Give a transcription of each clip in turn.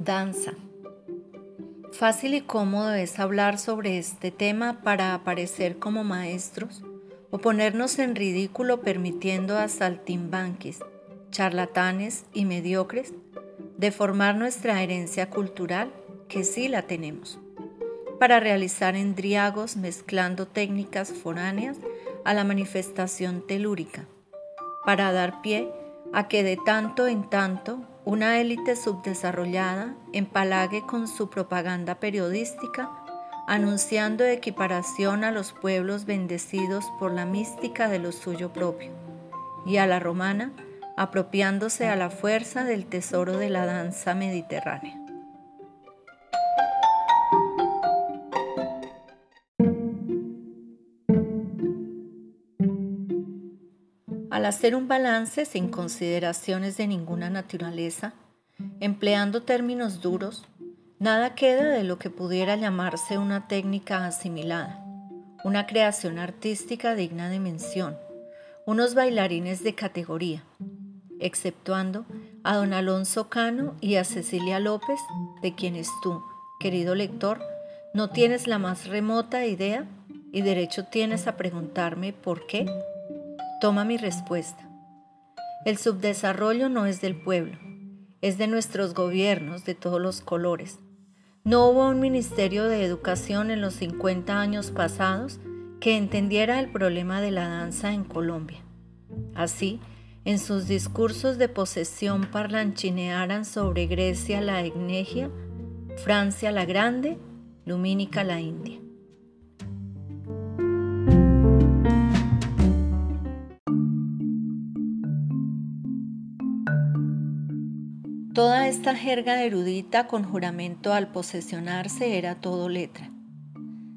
Danza. Fácil y cómodo es hablar sobre este tema para aparecer como maestros o ponernos en ridículo permitiendo a saltimbanquis, charlatanes y mediocres deformar nuestra herencia cultural, que sí la tenemos, para realizar endriagos mezclando técnicas foráneas a la manifestación telúrica, para dar pie a que de tanto en tanto una élite subdesarrollada empalague con su propaganda periodística, anunciando equiparación a los pueblos bendecidos por la mística de lo suyo propio, y a la romana apropiándose a la fuerza del tesoro de la danza mediterránea. Al hacer un balance sin consideraciones de ninguna naturaleza, empleando términos duros, nada queda de lo que pudiera llamarse una técnica asimilada, una creación artística digna de mención, unos bailarines de categoría, exceptuando a don Alonso Cano y a Cecilia López, de quienes tú, querido lector, no tienes la más remota idea y derecho tienes a preguntarme por qué Toma mi respuesta. El subdesarrollo no es del pueblo, es de nuestros gobiernos de todos los colores. No hubo un ministerio de educación en los 50 años pasados que entendiera el problema de la danza en Colombia. Así, en sus discursos de posesión parlanchinearan sobre Grecia la Egnegia, Francia la Grande, Lumínica la India. Toda esta jerga erudita con juramento al posesionarse era todo letra.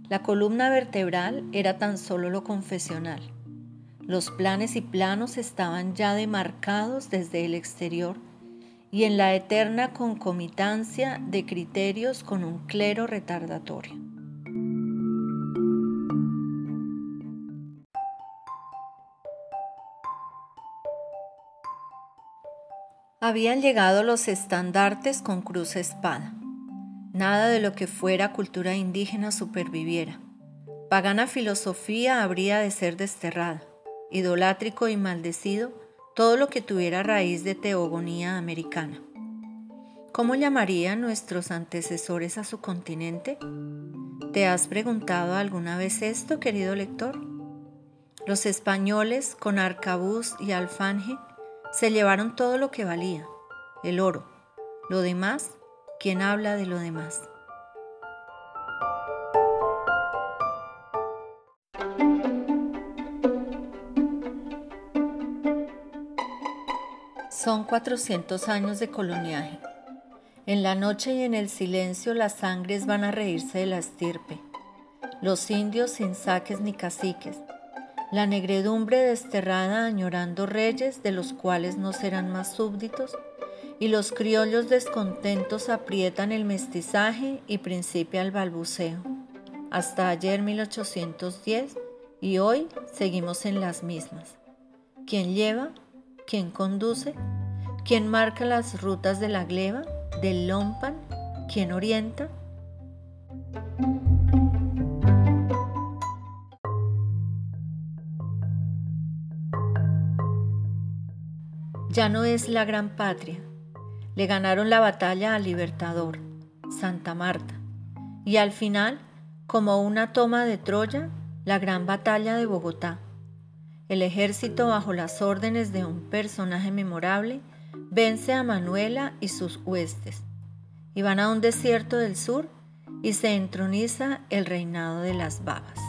La columna vertebral era tan solo lo confesional. Los planes y planos estaban ya demarcados desde el exterior y en la eterna concomitancia de criterios con un clero retardatorio. Habían llegado los estandartes con cruz espada. Nada de lo que fuera cultura indígena superviviera. Pagana filosofía habría de ser desterrada. Idolátrico y maldecido todo lo que tuviera raíz de teogonía americana. ¿Cómo llamarían nuestros antecesores a su continente? ¿Te has preguntado alguna vez esto, querido lector? Los españoles, con arcabuz y alfanje, se llevaron todo lo que valía, el oro. Lo demás, ¿quién habla de lo demás? Son 400 años de coloniaje. En la noche y en el silencio las sangres van a reírse de la estirpe. Los indios sin saques ni caciques, la negredumbre desterrada añorando reyes de los cuales no serán más súbditos, y los criollos descontentos aprietan el mestizaje y principia el balbuceo. Hasta ayer 1810 y hoy seguimos en las mismas. ¿Quién lleva? ¿Quién conduce? ¿Quién marca las rutas de la gleba, del lompan? ¿Quién orienta? Ya no es la gran patria. Le ganaron la batalla al Libertador, Santa Marta, y al final, como una toma de Troya, la gran batalla de Bogotá. El ejército, bajo las órdenes de un personaje memorable, vence a Manuela y sus huestes, y van a un desierto del sur y se entroniza el reinado de las babas.